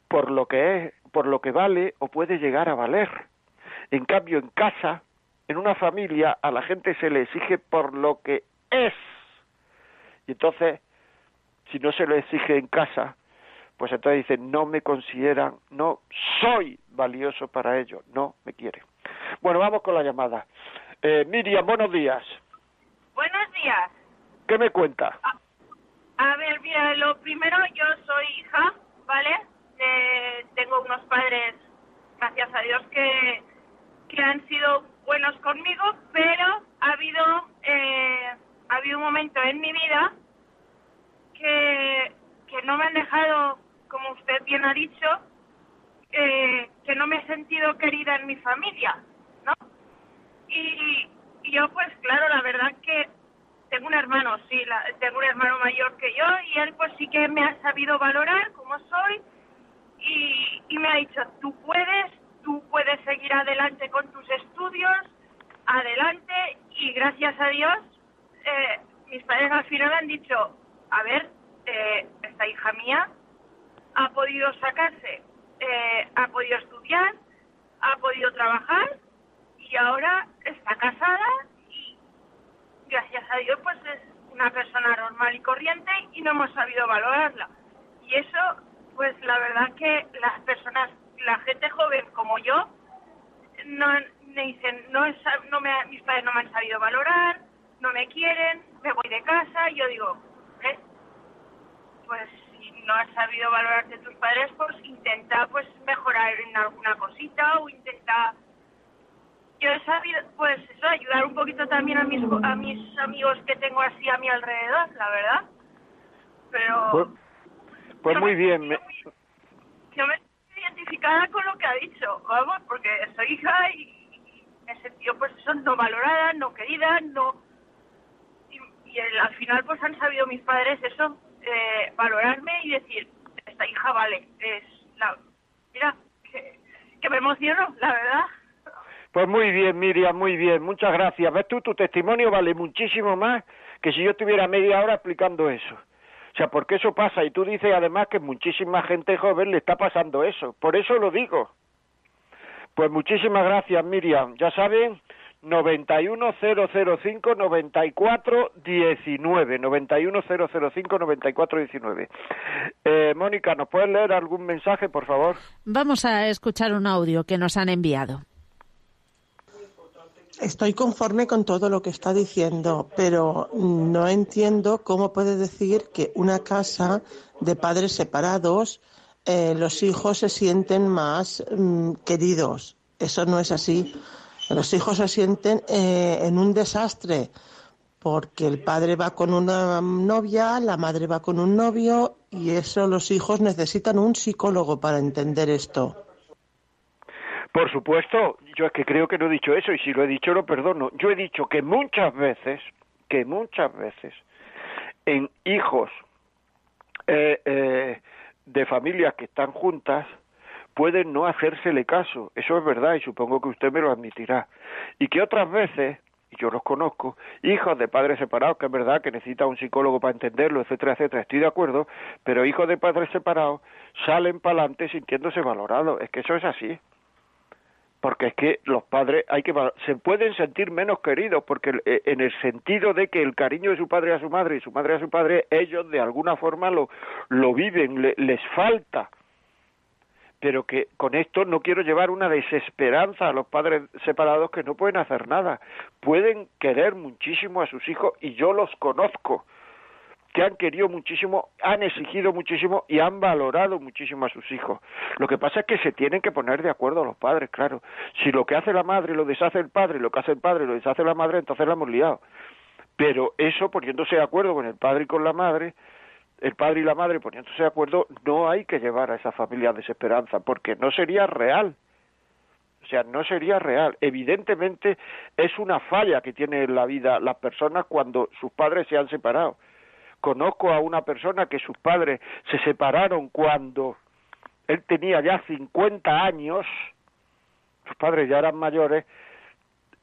por lo que es, por lo que vale o puede llegar a valer. En cambio, en casa, en una familia, a la gente se le exige por lo que es. Y entonces, si no se le exige en casa, pues entonces dicen, no me consideran, no soy valioso para ellos, no me quieren. Bueno, vamos con la llamada. Eh, Miriam, buenos días. Buenos días. ¿Qué me cuenta? Ah, a ver, mira, lo primero, yo soy hija, ¿vale? Eh, tengo unos padres, gracias a Dios, que, que han sido buenos conmigo, pero ha habido, eh, ha habido un momento en mi vida que, que no me han dejado, como usted bien ha dicho, eh, que no me he sentido querida en mi familia, ¿no? Y, y yo, pues claro, la verdad que tengo un hermano, sí, tengo un hermano mayor que yo y él pues sí que me ha sabido valorar como soy y, y me ha dicho, tú puedes, tú puedes seguir adelante con tus estudios, adelante y gracias a Dios eh, mis padres al final han dicho, a ver, eh, esta hija mía ha podido sacarse, eh, ha podido estudiar, ha podido trabajar y ahora está casada gracias a Dios, pues es una persona normal y corriente y no hemos sabido valorarla. Y eso, pues la verdad que las personas, la gente joven como yo, no me dicen, no, es, no me, mis padres no me han sabido valorar, no me quieren, me voy de casa, y yo digo, ¿eh? pues si no has sabido valorarte tus padres, pues intenta pues mejorar en alguna cosita o intenta yo he sabido, pues eso, ayudar un poquito también a mis, a mis amigos que tengo así a mi alrededor, la verdad. Pero... Pues, pues muy bien. Me... Yo me estoy identificada con lo que ha dicho, vamos, porque soy hija y, me he sentido pues eso, no valorada, no querida, no... Y, al final pues han sabido mis padres eso, eh, valorarme y decir, esta hija vale, es la... Mira, que, que me emociono, la verdad. Pues muy bien, Miriam, muy bien, muchas gracias. Ves tú, tu testimonio vale muchísimo más que si yo estuviera media hora explicando eso. O sea, porque eso pasa y tú dices además que muchísima gente joven le está pasando eso. Por eso lo digo. Pues muchísimas gracias, Miriam. Ya saben, 91005 9419 91005 9419 eh, Mónica, ¿nos puedes leer algún mensaje, por favor? Vamos a escuchar un audio que nos han enviado. Estoy conforme con todo lo que está diciendo, pero no entiendo cómo puede decir que una casa de padres separados eh, los hijos se sienten más mm, queridos. Eso no es así. Los hijos se sienten eh, en un desastre porque el padre va con una novia, la madre va con un novio y eso los hijos necesitan un psicólogo para entender esto. Por supuesto, yo es que creo que no he dicho eso y si lo he dicho lo perdono. Yo he dicho que muchas veces, que muchas veces, en hijos eh, eh, de familias que están juntas, pueden no hacérsele caso. Eso es verdad y supongo que usted me lo admitirá. Y que otras veces y yo los conozco, hijos de padres separados, que es verdad que necesita un psicólogo para entenderlo, etcétera, etcétera, estoy de acuerdo, pero hijos de padres separados salen para adelante sintiéndose valorados, es que eso es así. Porque es que los padres hay que se pueden sentir menos queridos porque eh, en el sentido de que el cariño de su padre a su madre y su madre a su padre ellos de alguna forma lo lo viven, les falta pero que con esto no quiero llevar una desesperanza a los padres separados que no pueden hacer nada. Pueden querer muchísimo a sus hijos y yo los conozco, que han querido muchísimo, han exigido muchísimo y han valorado muchísimo a sus hijos. Lo que pasa es que se tienen que poner de acuerdo los padres, claro. Si lo que hace la madre lo deshace el padre, lo que hace el padre lo deshace la madre, entonces la hemos liado. Pero eso, poniéndose de acuerdo con el padre y con la madre, el padre y la madre poniéndose de acuerdo, no hay que llevar a esa familia a desesperanza, porque no sería real. O sea, no sería real. Evidentemente es una falla que tiene en la vida las personas cuando sus padres se han separado. Conozco a una persona que sus padres se separaron cuando él tenía ya 50 años, sus padres ya eran mayores,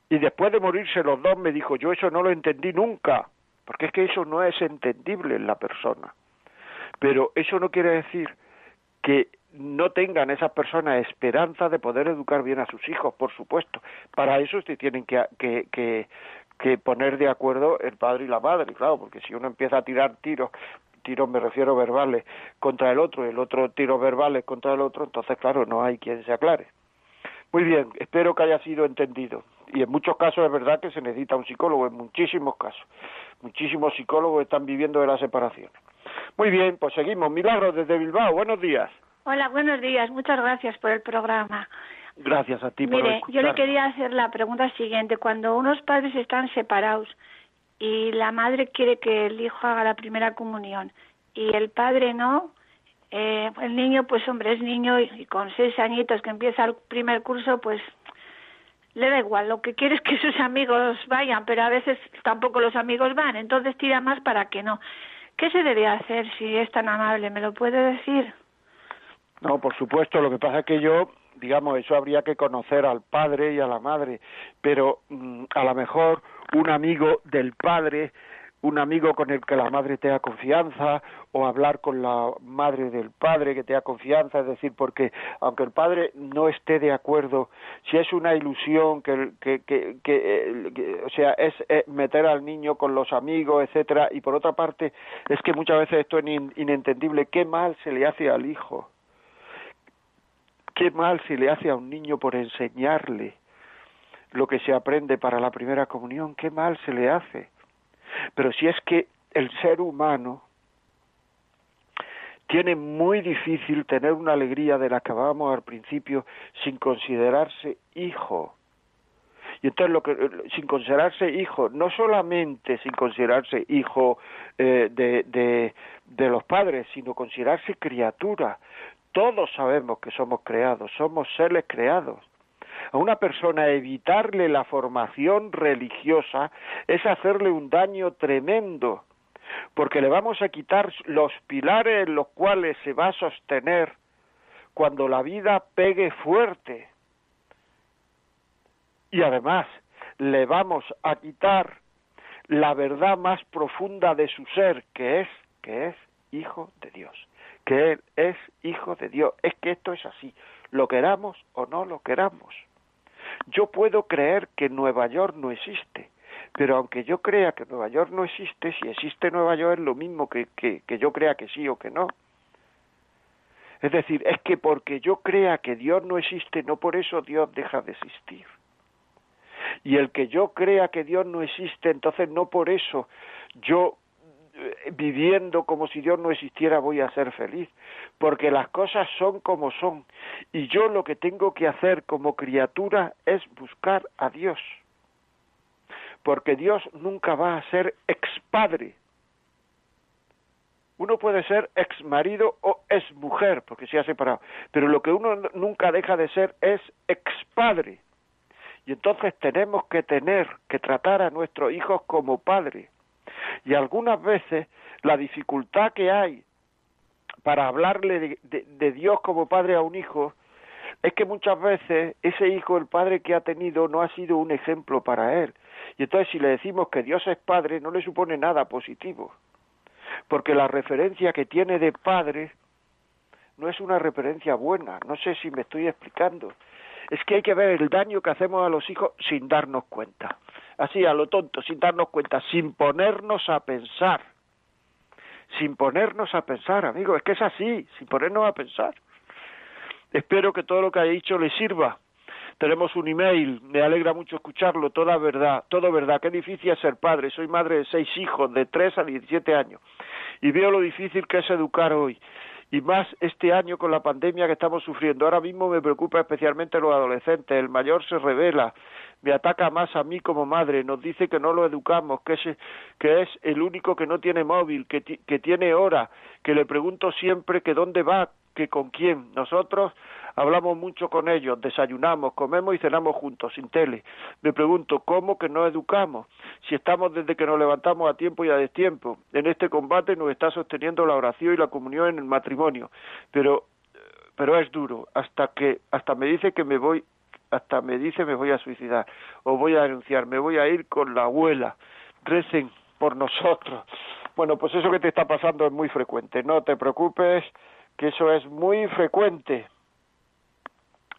y después de morirse los dos me dijo, yo eso no lo entendí nunca, porque es que eso no es entendible en la persona. Pero eso no quiere decir que no tengan esas personas esperanza de poder educar bien a sus hijos, por supuesto. Para eso se tienen que, que, que, poner de acuerdo el padre y la madre, claro, porque si uno empieza a tirar tiros, tiros me refiero verbales, contra el otro, el otro tiros verbales contra el otro, entonces, claro, no hay quien se aclare. Muy bien, espero que haya sido entendido. Y en muchos casos es verdad que se necesita un psicólogo, en muchísimos casos. Muchísimos psicólogos están viviendo de la separación. Muy bien, pues seguimos. Milagros desde Bilbao, buenos días. Hola, buenos días. Muchas gracias por el programa. Gracias a ti Mire, yo le quería hacer la pregunta siguiente. Cuando unos padres están separados y la madre quiere que el hijo haga la primera comunión y el padre no, eh, el niño, pues hombre, es niño y, con seis añitos que empieza el primer curso, pues le da igual, lo que quiere es que <laughs> sus amigos vayan, pero a veces tampoco los amigos van, entonces tira más para que no. ¿Qué se debe hacer si es tan amable? ¿Me lo puede decir? No, por supuesto. Lo que pasa es que yo, digamos, eso habría que conocer al padre y a la madre, pero mm, a lo mejor un amigo del padre un amigo con el que la madre tenga confianza o hablar con la madre del padre que tenga confianza, es decir, porque aunque el padre no esté de acuerdo, si es una ilusión que, que, que, que o sea, es eh, meter al niño con los amigos, etcétera, y por otra parte es que muchas veces esto es inentendible, qué mal se le hace al hijo, qué mal se le hace a un niño por enseñarle lo que se aprende para la primera comunión, qué mal se le hace pero si es que el ser humano tiene muy difícil tener una alegría de la que hablábamos al principio sin considerarse hijo. Y entonces lo que sin considerarse hijo, no solamente sin considerarse hijo eh, de, de, de los padres, sino considerarse criatura. Todos sabemos que somos creados, somos seres creados a una persona evitarle la formación religiosa es hacerle un daño tremendo, porque le vamos a quitar los pilares en los cuales se va a sostener cuando la vida pegue fuerte. Y además le vamos a quitar la verdad más profunda de su ser, que es que es hijo de Dios, que él es hijo de Dios. Es que esto es así, lo queramos o no lo queramos. Yo puedo creer que Nueva York no existe, pero aunque yo crea que Nueva York no existe, si existe Nueva York es lo mismo que, que, que yo crea que sí o que no. Es decir, es que porque yo crea que Dios no existe, no por eso Dios deja de existir. Y el que yo crea que Dios no existe, entonces no por eso yo viviendo como si Dios no existiera voy a ser feliz, porque las cosas son como son, y yo lo que tengo que hacer como criatura es buscar a Dios, porque Dios nunca va a ser ex padre. Uno puede ser ex marido o ex mujer, porque se ha separado, pero lo que uno nunca deja de ser es ex padre. Y entonces tenemos que tener que tratar a nuestros hijos como padre y algunas veces la dificultad que hay para hablarle de, Dios como padre a un hijo es que muchas veces ese hijo, el padre que ha tenido, no ha sido un ejemplo para él. Y entonces si le decimos que Dios es Padre, no le supone nada positivo, porque la referencia que tiene de Padre no es una referencia buena, no sé si me estoy explicando. Es que hay que ver el daño que hacemos a los hijos sin darnos cuenta, así a lo tonto, sin darnos cuenta, sin ponernos a pensar, sin ponernos a pensar, amigo, es que es así, sin ponernos a pensar. Espero que todo lo que haya dicho le sirva. Tenemos un email, me alegra mucho escucharlo, toda verdad, todo verdad. Qué difícil es ser padre. Soy madre de seis hijos, de tres a diecisiete años. Y veo lo difícil que es educar hoy y más este año con la pandemia que estamos sufriendo. Ahora mismo me preocupa especialmente los adolescentes. El mayor se revela, me ataca más a mí como madre, nos dice que no lo educamos, que es, que es el único que no tiene móvil, que, que tiene hora, que le pregunto siempre que dónde va, que con quién. Nosotros hablamos mucho con ellos, desayunamos, comemos y cenamos juntos, sin tele. Me pregunto, ¿cómo que no educamos? Si estamos desde que nos levantamos a tiempo y a destiempo. En este combate nos está sosteniendo la oración y la comunión en el matrimonio. Pero, pero es duro, hasta que, hasta me dice que me voy, hasta me dice me voy a suicidar, o voy a denunciar, me voy a ir con la abuela. Recen por nosotros. Bueno, pues eso que te está pasando es muy frecuente. No te preocupes, que eso es muy frecuente.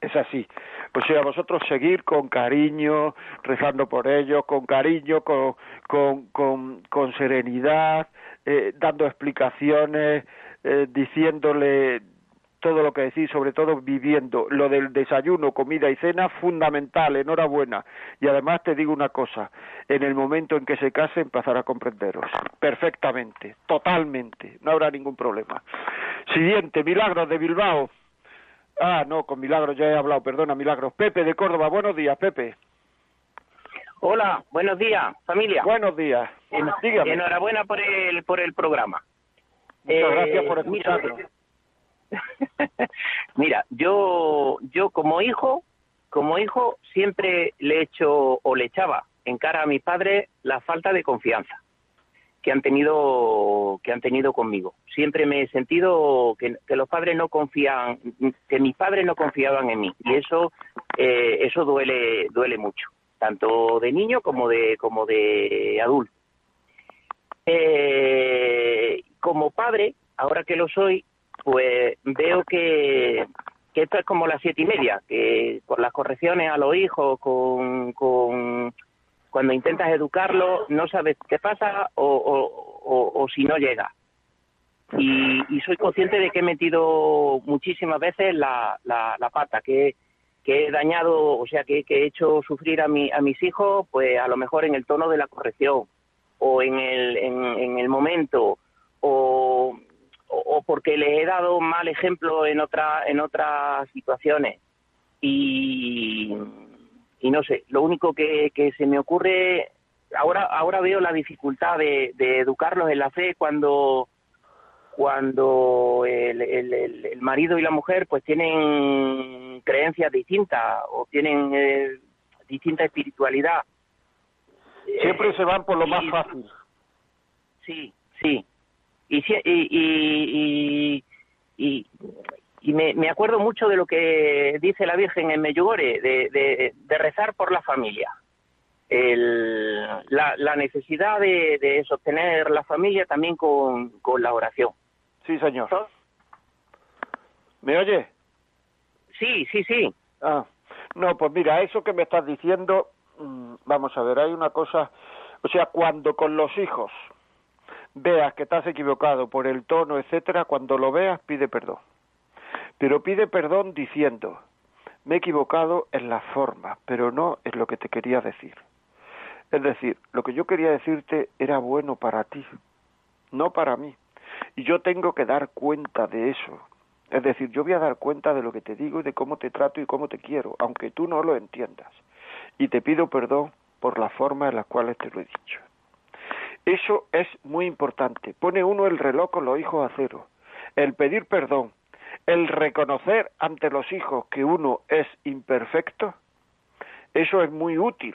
Es así. O sea, vosotros seguir con cariño, rezando por ellos, con cariño, con, con, con, con serenidad, eh, dando explicaciones, eh, diciéndole todo lo que decís, sobre todo viviendo. Lo del desayuno, comida y cena, fundamental, enhorabuena. Y además te digo una cosa, en el momento en que se case empezará a comprenderos. Perfectamente, totalmente, no habrá ningún problema. Siguiente, Milagros de Bilbao. Ah, no, con Milagros ya he hablado, perdona, Milagros. Pepe de Córdoba, buenos días, Pepe. Hola, buenos días, familia. Buenos días. Enhorabuena por el, por el programa. Muchas gracias por eh, escucharlo. Mira, <laughs> yo, yo como hijo, como hijo siempre le he hecho o le echaba en cara a mis padres la falta de confianza que han tenido que han tenido conmigo. Siempre me he sentido que, los padres no confían, que mis padres no confiaban en mí y eso eh, eso duele duele mucho, tanto de niño como de como de adulto. Eh, como padre, ahora que lo soy, pues veo que, que esto es como las siete y media, que con las correcciones a los hijos, con, con cuando intentas educarlo, no sabes qué pasa o, o, si no llega. Y, soy consciente de que he metido muchísimas veces la, la, pata, que, que he dañado, o sea, que, que, he hecho sufrir a, mi, a mis hijos, pues a lo mejor en el tono de la corrección o en el, en, en el momento o o, porque les he dado mal ejemplo en otra en otras situaciones. Y, y no sé lo único que, que se me ocurre ahora ahora veo la dificultad de, de educarlos en la fe cuando cuando el, el, el, marido y la mujer pues tienen creencias distintas o tienen eh, distinta espiritualidad. Siempre se van por lo más fácil. sí sí y, y, y, y me, me, acuerdo mucho de lo que dice la Virgen en Meyugore, de, de, rezar por la familia. El, la, la, necesidad de, de, sostener la familia también con, con la oración. Sí, señor. ¿Me oye? Sí, sí, sí. Ah, no, pues mira, eso que me estás diciendo, mm, vamos a ver, hay una cosa, o sea, cuando con los hijos veas que estás equivocado por el tono, etcétera, cuando lo veas pide perdón. Pero pide perdón diciendo, me he equivocado en la forma, pero no en lo que te quería decir. Es decir, lo que yo quería decirte era bueno para ti, no para mí. Y yo tengo que dar cuenta de eso. Es decir, yo voy a dar cuenta de lo que te digo y de cómo te trato y cómo te quiero, aunque tú no lo entiendas. Y te pido perdón por la forma en la cual te lo he dicho. Eso es muy importante. Pone uno el reloj con los hijos a cero. El pedir perdón, el reconocer ante los hijos que uno es imperfecto, eso es muy útil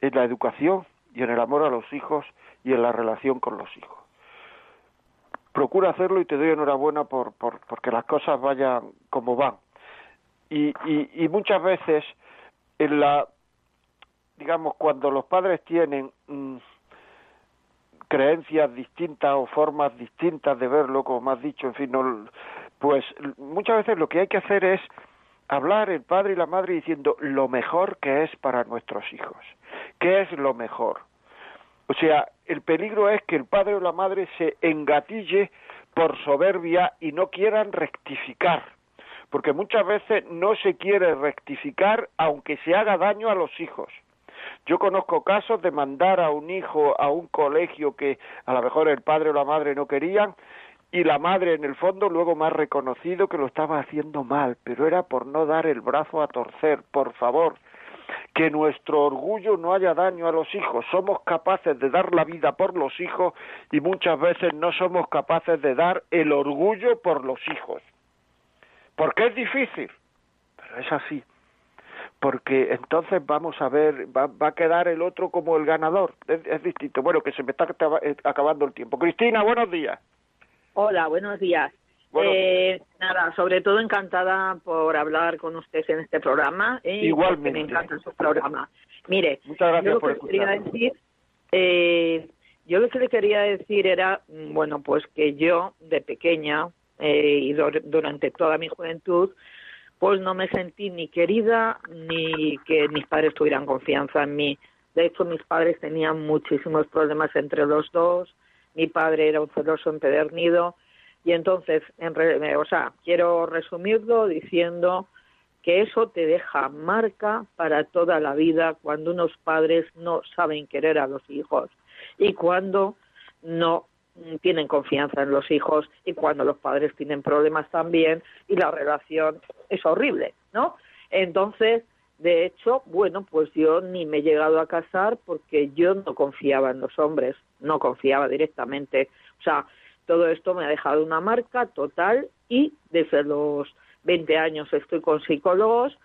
en la educación y en el amor a los hijos y en la relación con los hijos. Procura hacerlo y te doy enhorabuena por, por porque las cosas vayan como van. Y, y, y muchas veces en la digamos, cuando los padres tienen mm, creencias distintas o formas distintas de verlo, como has dicho, en fin, no, pues muchas veces lo que hay que hacer es hablar el padre y la madre diciendo lo mejor que es para nuestros hijos. ¿Qué es lo mejor? O sea, el peligro es que el padre o la madre se engatille por soberbia y no quieran rectificar, porque muchas veces no se quiere rectificar aunque se haga daño a los hijos. Yo conozco casos de mandar a un hijo a un colegio que a lo mejor el padre o la madre no querían y la madre en el fondo luego me ha reconocido que lo estaba haciendo mal, pero era por no dar el brazo a torcer, por favor, que nuestro orgullo no haya daño a los hijos. Somos capaces de dar la vida por los hijos y muchas veces no somos capaces de dar el orgullo por los hijos. Porque es difícil, pero es así. Porque entonces vamos a ver, va, a quedar el otro como el ganador. Es, distinto. Bueno, que se me está acabando el tiempo. Cristina, buenos días. Hola, buenos días. Eh, nada, sobre todo encantada por hablar con usted en este programa. ¿eh? Igualmente. Me encanta su programa. Mire, Muchas gracias yo por lo que quería decir, eh, yo lo que le quería decir era, mm, bueno, pues que yo de pequeña eh, y durante toda mi juventud, pues no me sentí ni querida ni que mis padres tuvieran confianza en mí. De hecho, mis padres tenían muchísimos problemas entre los dos. Mi padre era un celoso empedernido y entonces, en o sea, quiero resumirlo diciendo que eso te deja marca para toda la vida cuando unos padres no saben querer a los hijos y cuando no tienen confianza en los hijos y cuando los padres tienen problemas también y la relación es horrible, ¿no? Entonces, de hecho, bueno, pues yo ni me he llegado a casar porque yo no confiaba en los hombres, no confiaba directamente. O sea, todo esto me ha dejado una marca total y desde los 20 años estoy con psicólogos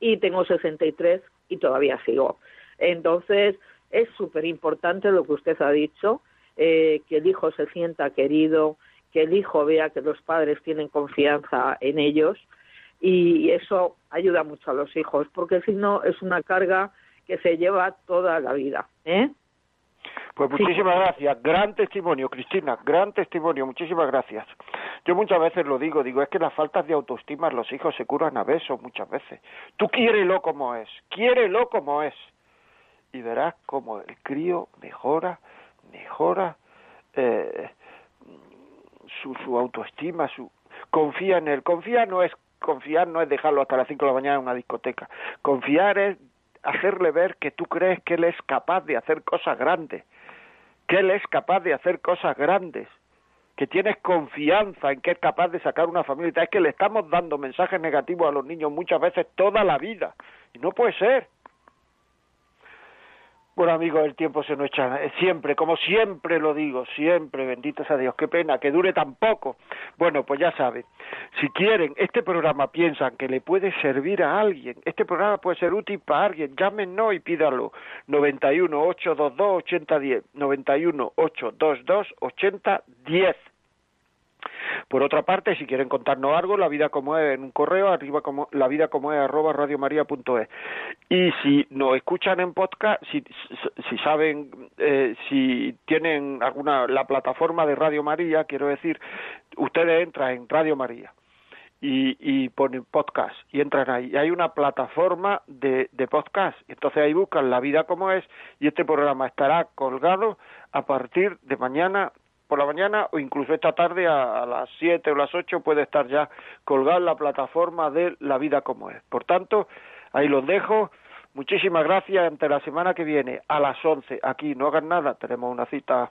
y tengo 63 y todavía sigo. Entonces, es súper importante lo que usted ha dicho, eh, que el hijo se sienta querido, que el hijo vea que los padres tienen confianza en ellos y eso ayuda mucho a los hijos, porque si no es una carga que se lleva toda la vida. ¿eh? Pues muchísimas gracias. Gran testimonio, Cristina. Gran testimonio. Muchísimas gracias. Yo muchas veces lo digo, digo, es que las faltas de autoestima los hijos se curan a besos muchas veces. Tú quiérelo como es, quiérelo como es. Y verás cómo el crío mejora, mejora eh, su, su autoestima, su confía en él. Confía no es confiar no es dejarlo hasta las 5 de la mañana en una discoteca. Confiar es hacerle ver que tú crees que él es capaz de hacer cosas grandes que él es capaz de hacer cosas grandes, que tienes confianza en que es capaz de sacar una familia. Es que le estamos dando mensajes negativos a los niños muchas veces toda la vida. Y no puede ser. Bueno, amigos, el tiempo se nos echa eh, siempre, como siempre lo digo, siempre, benditos a Dios, qué pena que dure tan poco. Bueno, pues ya saben, si quieren, este programa piensan que le puede servir a alguien, este programa puede ser útil para alguien, llámenos y pídalo. 91 822 Por otra parte, si quieren contarnos algo, la vida como es en un correo, arriba como, la vida como es arroba radiomaria.es. Y si nos escuchan en podcast, si, si saben, eh, si tienen alguna, la plataforma de Radio María, quiero decir, ustedes entran en Radio María. Y, y, ponen podcast y entran ahí. Y hay una plataforma de, de podcast. Entonces ahí buscan la vida como es y este programa estará colgado a partir de mañana la mañana o incluso esta tarde a, las 7 o las 8 puede estar ya colgada la plataforma de La Vida como es. Por tanto, ahí los dejo. Muchísimas gracias. Ante la semana que viene a las 11 aquí no hagan nada. Tenemos una cita.